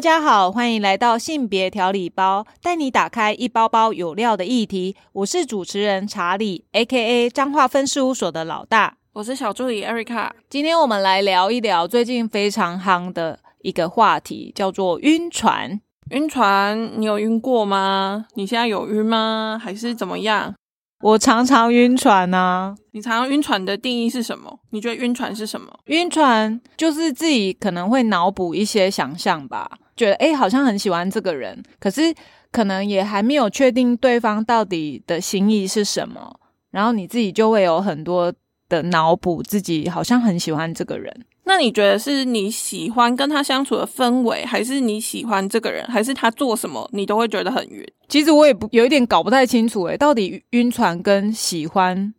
大家好，欢迎来到性别调理包，带你打开一包包有料的议题。我是主持人查理，A.K.A. 彰化分事务所的老大。我是小助理 Erica。今天我们来聊一聊最近非常夯的一个话题，叫做晕船。晕船，你有晕过吗？你现在有晕吗？还是怎么样？我常常晕船啊。你常常晕船的定义是什么？你觉得晕船是什么？晕船就是自己可能会脑补一些想象吧，觉得诶好像很喜欢这个人，可是可能也还没有确定对方到底的心意是什么，然后你自己就会有很多的脑补，自己好像很喜欢这个人。那你觉得是你喜欢跟他相处的氛围，还是你喜欢这个人，还是他做什么你都会觉得很晕？其实我也不有一点搞不太清楚，诶，到底晕船跟喜欢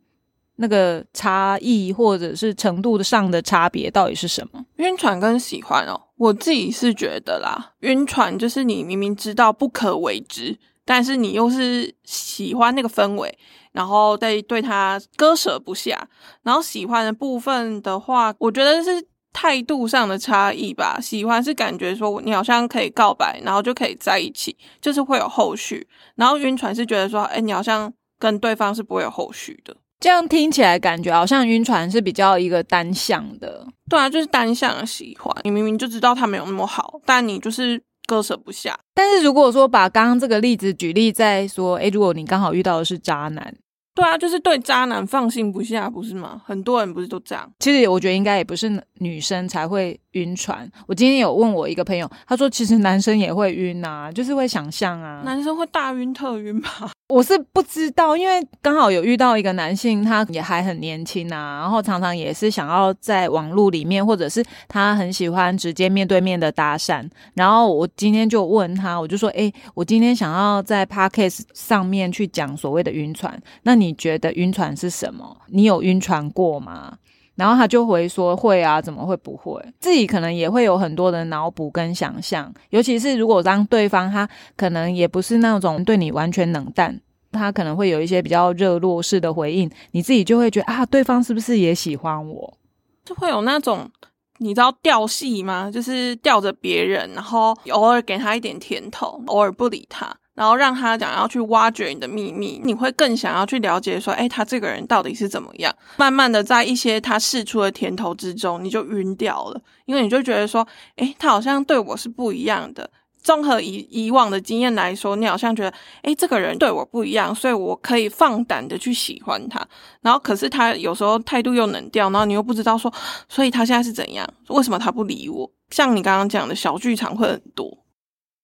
那个差异，或者是程度上的差别到底是什么？晕船跟喜欢哦，我自己是觉得啦，晕船就是你明明知道不可为之，但是你又是喜欢那个氛围。然后再对他割舍不下，然后喜欢的部分的话，我觉得是态度上的差异吧。喜欢是感觉说你好像可以告白，然后就可以在一起，就是会有后续。然后晕船是觉得说，哎，你好像跟对方是不会有后续的。这样听起来感觉好像晕船是比较一个单向的。对啊，就是单向的喜欢。你明明就知道他没有那么好，但你就是割舍不下。但是如果说把刚刚这个例子举例在说，诶，如果你刚好遇到的是渣男。对啊，就是对渣男放心不下，不是吗？很多人不是都这样。其实我觉得应该也不是女生才会晕船。我今天有问我一个朋友，他说其实男生也会晕啊，就是会想象啊。男生会大晕特晕吧？我是不知道，因为刚好有遇到一个男性，他也还很年轻啊，然后常常也是想要在网络里面，或者是他很喜欢直接面对面的搭讪。然后我今天就问他，我就说：“哎，我今天想要在 podcast 上面去讲所谓的晕船，那你觉得晕船是什么？你有晕船过吗？”然后他就回说：“会啊，怎么会不会？自己可能也会有很多的脑补跟想象，尤其是如果当对方他可能也不是那种对你完全冷淡。”他可能会有一些比较热络式的回应，你自己就会觉得啊，对方是不是也喜欢我？就会有那种你知道吊戏吗？就是吊着别人，然后偶尔给他一点甜头，偶尔不理他，然后让他想要去挖掘你的秘密，你会更想要去了解说，哎，他这个人到底是怎么样？慢慢的，在一些他试出的甜头之中，你就晕掉了，因为你就觉得说，哎，他好像对我是不一样的。综合以以往的经验来说，你好像觉得，哎，这个人对我不一样，所以我可以放胆的去喜欢他。然后，可是他有时候态度又冷掉，然后你又不知道说，所以他现在是怎样？为什么他不理我？像你刚刚讲的小剧场会很多。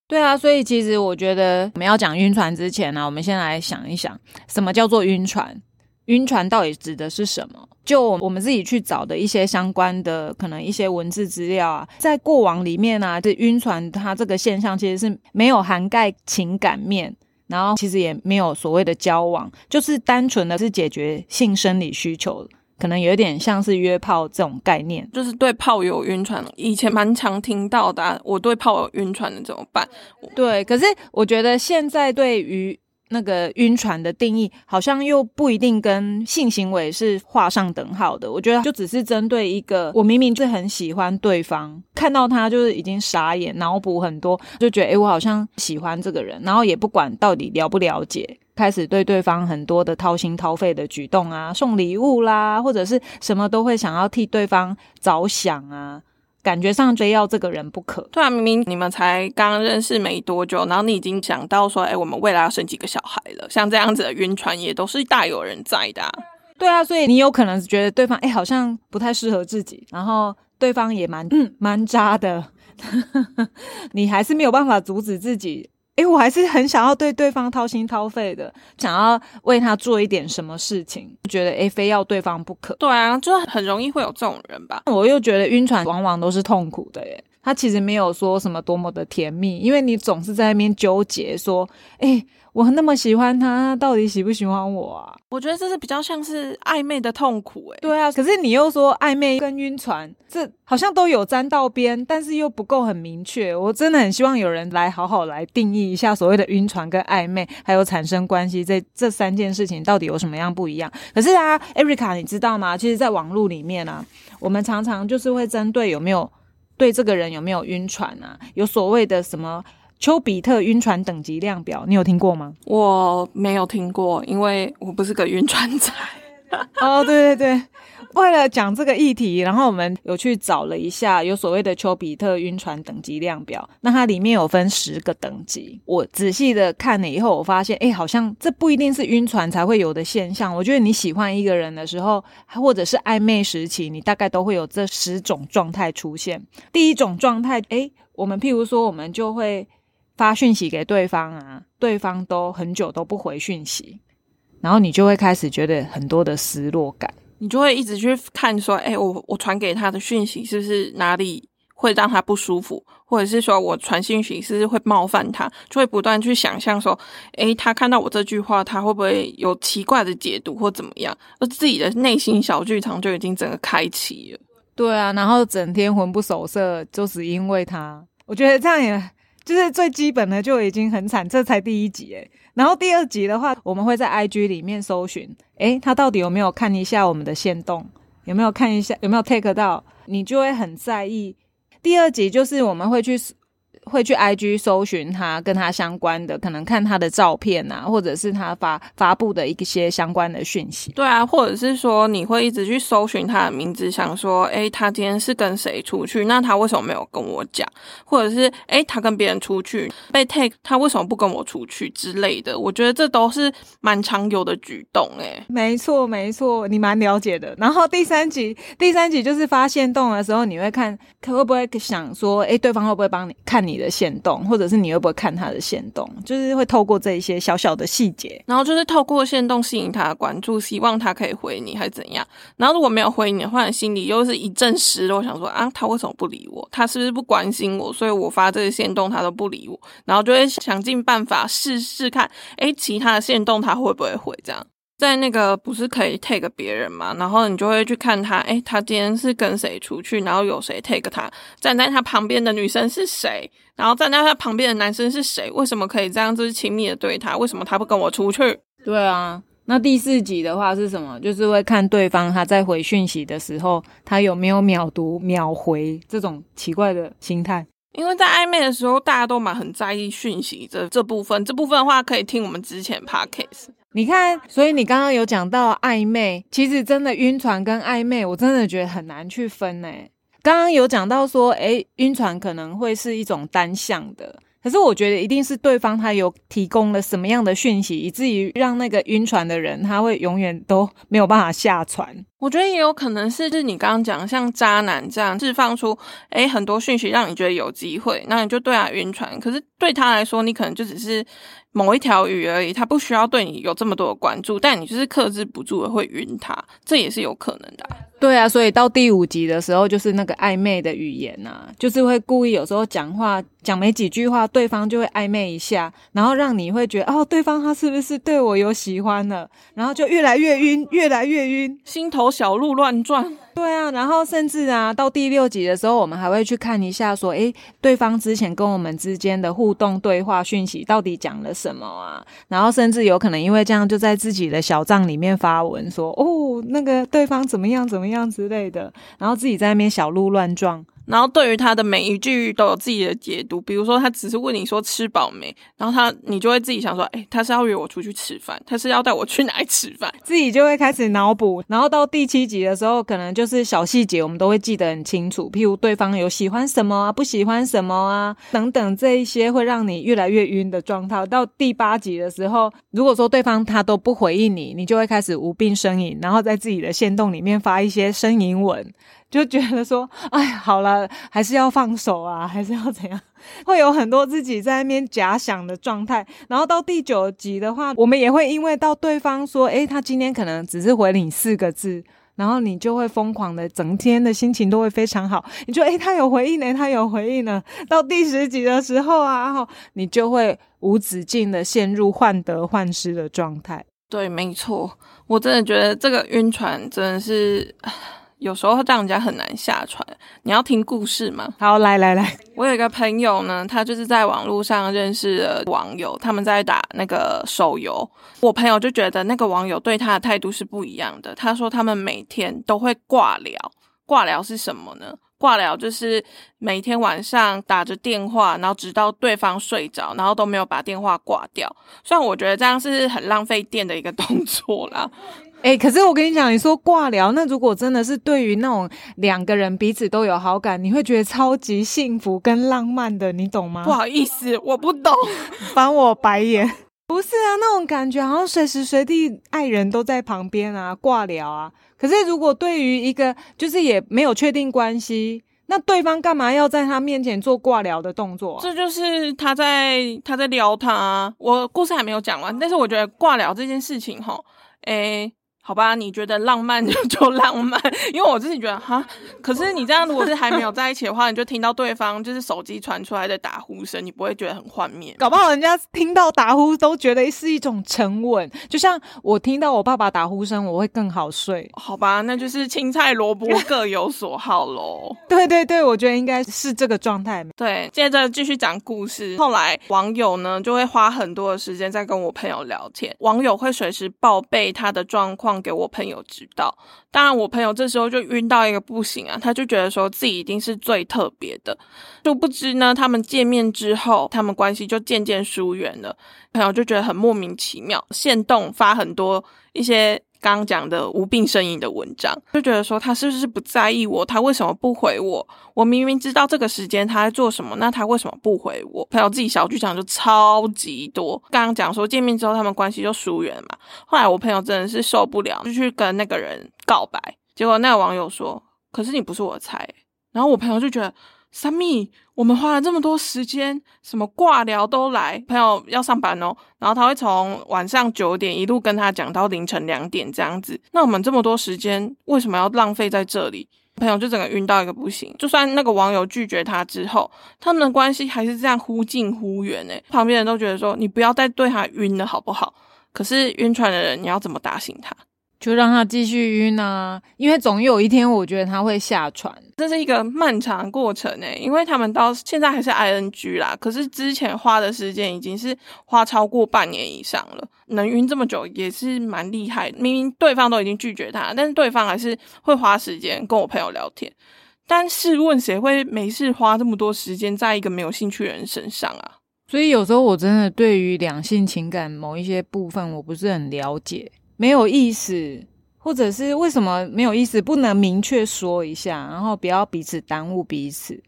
对啊，所以其实我觉得我们要讲晕船之前呢，我们先来想一想，什么叫做晕船？晕船到底指的是什么？就我们自己去找的一些相关的可能一些文字资料啊，在过往里面呢，这晕船它这个现象其实是没有涵盖情感面，然后其实也没有所谓的交往，就是单纯的是解决性生理需求，可能有点像是约炮这种概念，就是对炮友晕船，以前蛮常听到的。我对炮友晕船的怎么办？对，可是我觉得现在对于。那个晕船的定义好像又不一定跟性行为是画上等号的。我觉得就只是针对一个我明明是很喜欢对方，看到他就是已经傻眼，脑补很多，就觉得诶，我好像喜欢这个人，然后也不管到底了不了解，开始对对方很多的掏心掏肺的举动啊，送礼物啦，或者是什么都会想要替对方着想啊。感觉上非要这个人不可。对啊，明明你们才刚认识没多久，然后你已经想到说，哎，我们未来要生几个小孩了。像这样子的晕船也都是大有人在的。对啊，所以你有可能觉得对方哎好像不太适合自己，然后对方也蛮嗯蛮渣的，你还是没有办法阻止自己。哎，我还是很想要对对方掏心掏肺的，想要为他做一点什么事情，觉得哎，非要对方不可。对啊，就很容易会有这种人吧。我又觉得晕船往往都是痛苦的耶，他其实没有说什么多么的甜蜜，因为你总是在那边纠结说，哎。我那么喜欢他，他到底喜不喜欢我啊？我觉得这是比较像是暧昧的痛苦，诶。对啊，可是你又说暧昧跟晕船，这好像都有沾到边，但是又不够很明确。我真的很希望有人来好好来定义一下所谓的晕船跟暧昧，还有产生关系这这三件事情到底有什么样不一样？可是啊，Erica，你知道吗？其实，在网络里面啊，我们常常就是会针对有没有对这个人有没有晕船啊？有所谓的什么丘比特晕船等级量表，你有听过吗？我没有听过，因为我不是个晕船仔。哦，对对对。为了讲这个议题，然后我们有去找了一下，有所谓的丘比特晕船等级量表，那它里面有分十个等级。我仔细的看了以后，我发现，哎，好像这不一定是晕船才会有的现象。我觉得你喜欢一个人的时候，或者是暧昧时期，你大概都会有这十种状态出现。第一种状态，哎，我们譬如说，我们就会发讯息给对方啊，对方都很久都不回讯息，然后你就会开始觉得很多的失落感。你就会一直去看，说，哎，我我传给他的讯息是不是哪里会让他不舒服，或者是说我传讯息是不是会冒犯他，就会不断去想象说，哎，他看到我这句话，他会不会有奇怪的解读或怎么样？而自己的内心小剧场就已经整个开启了。对啊，然后整天魂不守舍，就是因为他，我觉得这样也就是最基本的就已经很惨，这才第一集诶。然后第二集的话，我们会在 IG 里面搜寻，诶，他到底有没有看一下我们的线动，有没有看一下，有没有 take 到，你就会很在意。第二集就是我们会去。会去 IG 搜寻他跟他相关的，可能看他的照片啊，或者是他发发布的一些相关的讯息。对啊，或者是说你会一直去搜寻他的名字，想说，哎，他今天是跟谁出去？那他为什么没有跟我讲？或者是，哎，他跟别人出去被 take，他为什么不跟我出去之类的？我觉得这都是蛮常有的举动。哎，没错没错，你蛮了解的。然后第三集，第三集就是发现洞的时候，你会看，会不会想说，哎，对方会不会帮你看你？的线动，或者是你会不会看他的线动，就是会透过这一些小小的细节，然后就是透过线动吸引他的关注，希望他可以回你，还是怎样？然后如果没有回你的话，你心里又是一阵失落，想说啊，他为什么不理我？他是不是不关心我？所以我发这个线动，他都不理我，然后就会想尽办法试试看，哎，其他的线动他会不会回？这样。在那个不是可以 take 别人嘛，然后你就会去看他，诶，他今天是跟谁出去，然后有谁 take 他，站在他旁边的女生是谁，然后站在他旁边的男生是谁，为什么可以这样子亲密的对他？为什么他不跟我出去？对啊，那第四集的话是什么？就是会看对方他在回讯息的时候，他有没有秒读秒回这种奇怪的心态。因为在暧昧的时候，大家都蛮很在意讯息这这部分，这部分的话可以听我们之前 podcast。你看，所以你刚刚有讲到暧昧，其实真的晕船跟暧昧，我真的觉得很难去分呢。刚刚有讲到说，诶，晕船可能会是一种单向的。可是我觉得一定是对方他有提供了什么样的讯息，以至于让那个晕船的人他会永远都没有办法下船。我觉得也有可能是，就是你刚刚讲像渣男这样释放出诶很多讯息，让你觉得有机会，那你就对他晕船。可是对他来说，你可能就只是某一条鱼而已，他不需要对你有这么多的关注，但你就是克制不住的会晕他，这也是有可能的。对啊，所以到第五集的时候，就是那个暧昧的语言呐，就是会故意有时候讲话讲没几句话，对方就会暧昧一下，然后让你会觉得哦，对方他是不是对我有喜欢了，然后就越来越晕，越来越晕，心头小鹿乱撞。对啊，然后甚至啊，到第六集的时候，我们还会去看一下，说，诶，对方之前跟我们之间的互动对话讯息到底讲了什么啊？然后甚至有可能因为这样，就在自己的小帐里面发文说，哦，那个对方怎么样怎么样之类的，然后自己在那边小鹿乱撞。然后对于他的每一句都有自己的解读，比如说他只是问你说吃饱没，然后他你就会自己想说，哎，他是要约我出去吃饭，他是要带我去哪里吃饭，自己就会开始脑补。然后到第七集的时候，可能就是小细节我们都会记得很清楚，譬如对方有喜欢什么啊，不喜欢什么啊等等这一些会让你越来越晕的状态。到第八集的时候，如果说对方他都不回应你，你就会开始无病呻吟，然后在自己的线洞里面发一些呻吟文。就觉得说，哎，好了，还是要放手啊，还是要怎样？会有很多自己在那边假想的状态。然后到第九集的话，我们也会因为到对方说，哎，他今天可能只是回你四个字，然后你就会疯狂的，整天的心情都会非常好。你就，哎，他有回应呢，他有回应呢。到第十集的时候啊，后你就会无止境的陷入患得患失的状态。对，没错，我真的觉得这个晕船真的是。有时候让人家很难下船。你要听故事吗？好，来来来，我有一个朋友呢，他就是在网络上认识了网友，他们在打那个手游。我朋友就觉得那个网友对他的态度是不一样的。他说他们每天都会挂聊，挂聊是什么呢？挂聊就是每天晚上打着电话，然后直到对方睡着，然后都没有把电话挂掉。虽然我觉得这样是很浪费电的一个动作啦。哎、可是我跟你讲，你说挂聊，那如果真的是对于那种两个人彼此都有好感，你会觉得超级幸福跟浪漫的，你懂吗？不好意思，我不懂。翻我白眼。不是啊，那种感觉好像随时随地爱人都在旁边啊，挂聊啊。可是如果对于一个就是也没有确定关系，那对方干嘛要在他面前做挂聊的动作、啊？这就是他在他在撩他啊。我故事还没有讲完，但是我觉得挂聊这件事情，哈，诶。好吧，你觉得浪漫就 就浪漫，因为我自己觉得哈。可是你这样，如果是还没有在一起的话，你就听到对方就是手机传出来的打呼声，你不会觉得很幻灭？搞不好人家听到打呼都觉得是一种沉稳，就像我听到我爸爸打呼声，我会更好睡。好吧，那就是青菜萝卜各有所好喽。对对对，我觉得应该是这个状态。对，接着继续讲故事。后来网友呢就会花很多的时间在跟我朋友聊天，网友会随时报备他的状况。给我朋友知道，当然我朋友这时候就晕到一个不行啊，他就觉得说自己一定是最特别的，殊不知呢，他们见面之后，他们关系就渐渐疏远了。朋友就觉得很莫名其妙，现动发很多一些刚刚讲的无病呻吟的文章，就觉得说他是不是不在意我？他为什么不回我？我明明知道这个时间他在做什么，那他为什么不回我？朋友自己小剧场就超级多。刚刚讲说见面之后他们关系就疏远嘛，后来我朋友真的是受不了，就去跟那个人告白，结果那个网友说：“可是你不是我的菜。”然后我朋友就觉得。三蜜，我们花了这么多时间，什么挂聊都来，朋友要上班哦，然后他会从晚上九点一路跟他讲到凌晨两点这样子。那我们这么多时间，为什么要浪费在这里？朋友就整个晕到一个不行。就算那个网友拒绝他之后，他们的关系还是这样忽近忽远诶。旁边人都觉得说，你不要再对他晕了好不好？可是晕船的人，你要怎么打醒他？就让他继续晕啊，因为总有一天，我觉得他会下船。这是一个漫长过程诶，因为他们到现在还是 ing 啦，可是之前花的时间已经是花超过半年以上了，能晕这么久也是蛮厉害。明明对方都已经拒绝他，但是对方还是会花时间跟我朋友聊天。但试问谁会没事花这么多时间在一个没有兴趣的人身上啊？所以有时候我真的对于两性情感某一些部分，我不是很了解。没有意思，或者是为什么没有意思，不能明确说一下，然后不要彼此耽误彼此。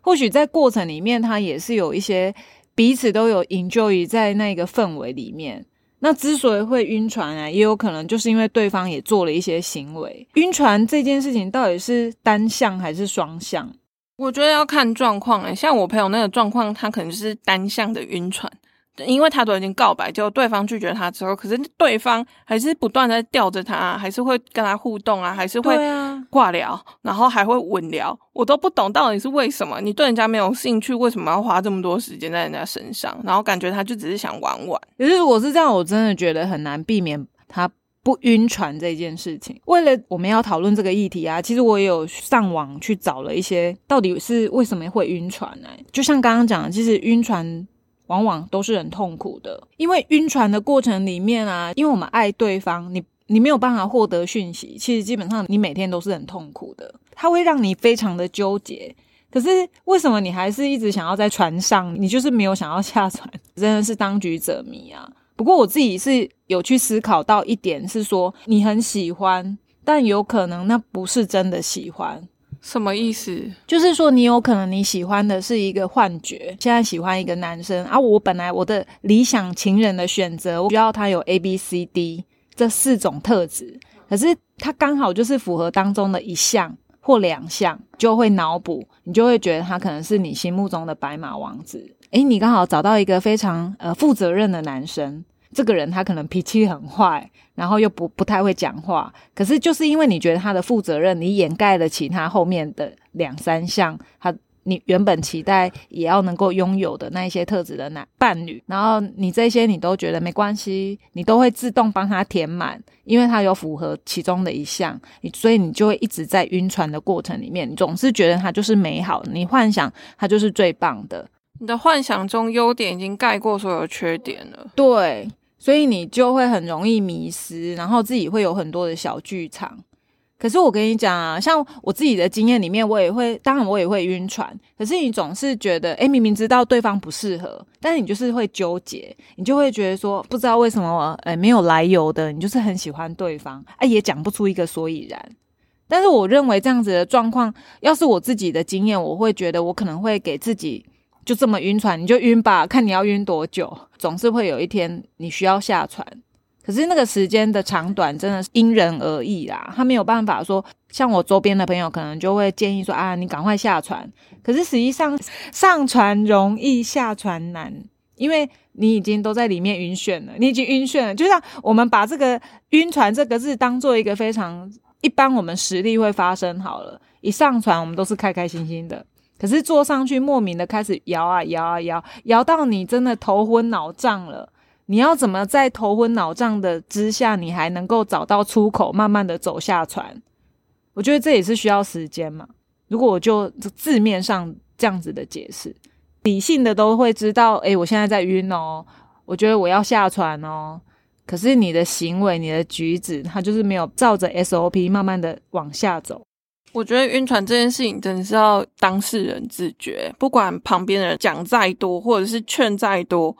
或许在过程里面，他也是有一些彼此都有 enjoy 在那个氛围里面。那之所以会晕船啊，也有可能就是因为对方也做了一些行为。晕船这件事情到底是单向还是双向？我觉得要看状况诶，像我朋友那个状况，他可能是单向的晕船。因为他都已经告白，结果对方拒绝他之后，可是对方还是不断在吊着他，还是会跟他互动啊，还是会挂聊，然后还会稳聊，我都不懂到底是为什么。你对人家没有兴趣，为什么要花这么多时间在人家身上？然后感觉他就只是想玩玩。可是如果是这样，我真的觉得很难避免他不晕船这件事情。为了我们要讨论这个议题啊，其实我也有上网去找了一些，到底是为什么会晕船呢？就像刚刚讲的，其实晕船。往往都是很痛苦的，因为晕船的过程里面啊，因为我们爱对方，你你没有办法获得讯息，其实基本上你每天都是很痛苦的，它会让你非常的纠结。可是为什么你还是一直想要在船上？你就是没有想要下船，真的是当局者迷啊！不过我自己是有去思考到一点，是说你很喜欢，但有可能那不是真的喜欢。什么意思？就是说，你有可能你喜欢的是一个幻觉。现在喜欢一个男生啊，我本来我的理想情人的选择，我需要他有 A、B、C、D 这四种特质，可是他刚好就是符合当中的一项或两项，就会脑补，你就会觉得他可能是你心目中的白马王子。诶，你刚好找到一个非常呃负责任的男生。这个人他可能脾气很坏，然后又不不太会讲话，可是就是因为你觉得他的负责任，你掩盖了其他后面的两三项，他你原本期待也要能够拥有的那一些特质的男伴侣，然后你这些你都觉得没关系，你都会自动帮他填满，因为他有符合其中的一项，你所以你就会一直在晕船的过程里面，你总是觉得他就是美好，你幻想他就是最棒的，你的幻想中优点已经盖过所有缺点了，对。所以你就会很容易迷失，然后自己会有很多的小剧场。可是我跟你讲啊，像我自己的经验里面，我也会，当然我也会晕船。可是你总是觉得，哎，明明知道对方不适合，但是你就是会纠结，你就会觉得说，不知道为什么，哎，没有来由的，你就是很喜欢对方，哎，也讲不出一个所以然。但是我认为这样子的状况，要是我自己的经验，我会觉得我可能会给自己就这么晕船，你就晕吧，看你要晕多久，总是会有一天你需要下船。可是那个时间的长短真的是因人而异啦，他没有办法说，像我周边的朋友可能就会建议说啊，你赶快下船。可是实际上上船容易下船难，因为你已经都在里面晕眩了，你已经晕眩了。就像我们把这个晕船这个字当做一个非常一般，我们实力会发生好了，一上船我们都是开开心心的。可是坐上去莫名的开始摇啊摇啊摇，摇到你真的头昏脑胀了。你要怎么在头昏脑胀的之下，你还能够找到出口，慢慢的走下船？我觉得这也是需要时间嘛。如果我就字面上这样子的解释，理性的都会知道，诶，我现在在晕哦，我觉得我要下船哦。可是你的行为、你的举止，它就是没有照着 SOP 慢慢的往下走。我觉得晕船这件事情真的是要当事人自觉，不管旁边人讲再多，或者是劝再多。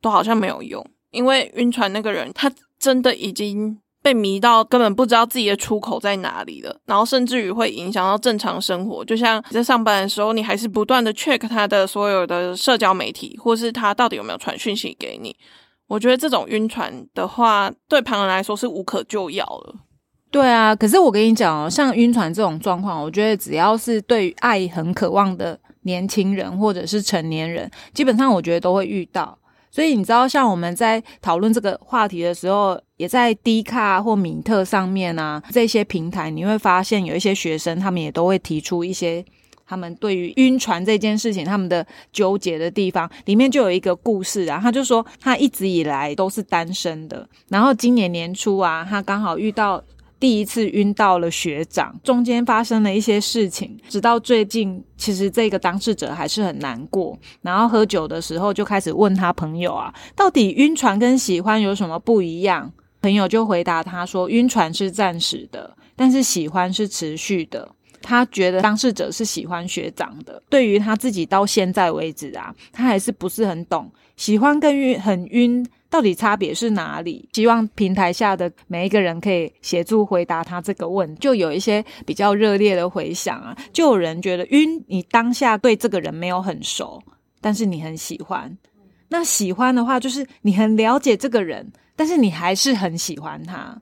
都好像没有用，因为晕船那个人他真的已经被迷到，根本不知道自己的出口在哪里了，然后甚至于会影响到正常生活。就像在上班的时候，你还是不断的 check 他的所有的社交媒体，或是他到底有没有传讯息给你。我觉得这种晕船的话，对旁人来说是无可救药了。对啊，可是我跟你讲哦，像晕船这种状况，我觉得只要是对爱很渴望的年轻人或者是成年人，基本上我觉得都会遇到。所以你知道，像我们在讨论这个话题的时候，也在 D 卡或米特上面啊这些平台，你会发现有一些学生，他们也都会提出一些他们对于晕船这件事情他们的纠结的地方。里面就有一个故事啊，他就说他一直以来都是单身的，然后今年年初啊，他刚好遇到。第一次晕到了学长，中间发生了一些事情，直到最近，其实这个当事者还是很难过。然后喝酒的时候就开始问他朋友啊，到底晕船跟喜欢有什么不一样？朋友就回答他说，晕船是暂时的，但是喜欢是持续的。他觉得当事者是喜欢学长的，对于他自己到现在为止啊，他还是不是很懂喜欢跟晕很晕。到底差别是哪里？希望平台下的每一个人可以协助回答他这个问，就有一些比较热烈的回响啊。就有人觉得晕，你当下对这个人没有很熟，但是你很喜欢。那喜欢的话，就是你很了解这个人，但是你还是很喜欢他。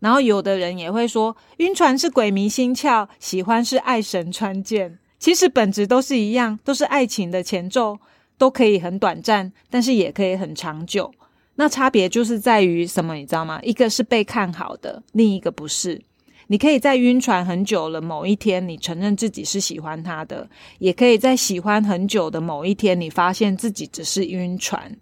然后有的人也会说，晕船是鬼迷心窍，喜欢是爱神穿箭。其实本质都是一样，都是爱情的前奏，都可以很短暂，但是也可以很长久。那差别就是在于什么，你知道吗？一个是被看好的，另一个不是。你可以在晕船很久了，某一天你承认自己是喜欢他的，也可以在喜欢很久的某一天，你发现自己只是晕船。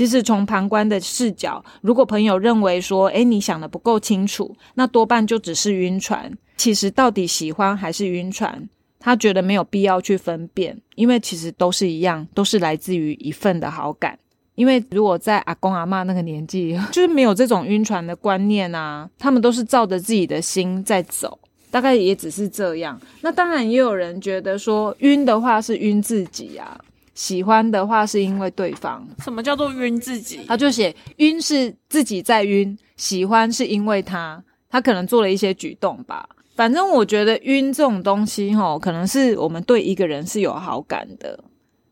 其实从旁观的视角，如果朋友认为说，诶，你想的不够清楚，那多半就只是晕船。其实到底喜欢还是晕船，他觉得没有必要去分辨，因为其实都是一样，都是来自于一份的好感。因为如果在阿公阿妈那个年纪，就是没有这种晕船的观念啊，他们都是照着自己的心在走，大概也只是这样。那当然也有人觉得说，晕的话是晕自己啊，喜欢的话是因为对方。什么叫做晕自己？他就写晕是自己在晕，喜欢是因为他，他可能做了一些举动吧。反正我觉得晕这种东西，吼，可能是我们对一个人是有好感的。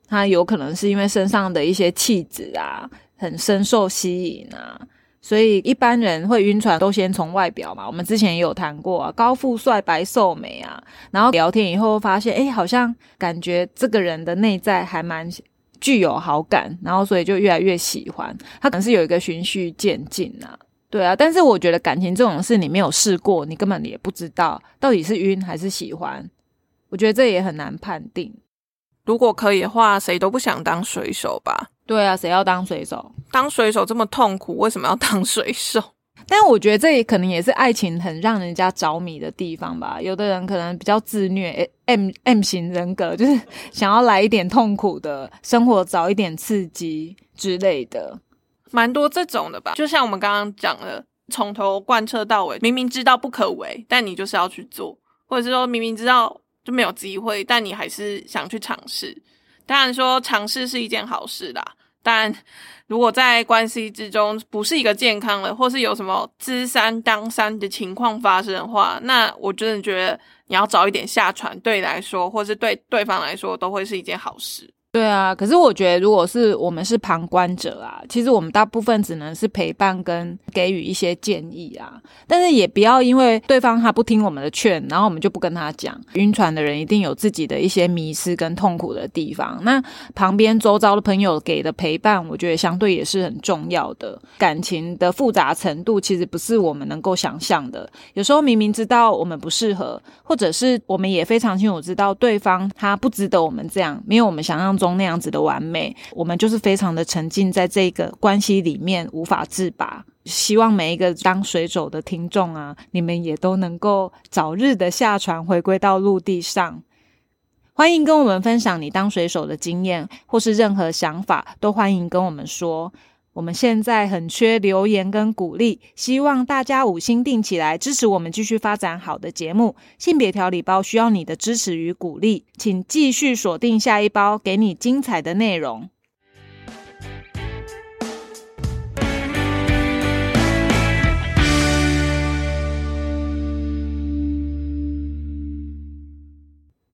他有可能是因为身上的一些气质啊，很深受吸引啊，所以一般人会晕船都先从外表嘛。我们之前也有谈过啊，高富帅、白瘦美啊，然后聊天以后发现，哎，好像感觉这个人的内在还蛮具有好感，然后所以就越来越喜欢他。可能是有一个循序渐进啊，对啊。但是我觉得感情这种事，你没有试过，你根本也不知道到底是晕还是喜欢。我觉得这也很难判定。如果可以的话，谁都不想当水手吧？对啊，谁要当水手？当水手这么痛苦，为什么要当水手？但我觉得这也可能也是爱情很让人家着迷的地方吧。有的人可能比较自虐，M M 型人格，就是 想要来一点痛苦的生活，找一点刺激之类的，蛮多这种的吧。就像我们刚刚讲的，从头贯彻到尾，明明知道不可为，但你就是要去做，或者是说明明知道就没有机会，但你还是想去尝试。当然说尝试是一件好事啦，但如果在关系之中不是一个健康的，或是有什么知三当三的情况发生的话，那我真的觉得你要早一点下船，对你来说，或是对对方来说，都会是一件好事。对啊，可是我觉得，如果是我们是旁观者啊，其实我们大部分只能是陪伴跟给予一些建议啊。但是也不要因为对方他不听我们的劝，然后我们就不跟他讲。晕船的人一定有自己的一些迷失跟痛苦的地方。那旁边周遭的朋友给的陪伴，我觉得相对也是很重要的。感情的复杂程度其实不是我们能够想象的。有时候明明知道我们不适合，或者是我们也非常清楚知道对方他不值得我们这样，没有我们想象中。那样子的完美，我们就是非常的沉浸在这个关系里面无法自拔。希望每一个当水手的听众啊，你们也都能够早日的下船，回归到陆地上。欢迎跟我们分享你当水手的经验，或是任何想法，都欢迎跟我们说。我们现在很缺留言跟鼓励，希望大家五星定起来支持我们继续发展好的节目。性别调理包需要你的支持与鼓励，请继续锁定下一包，给你精彩的内容。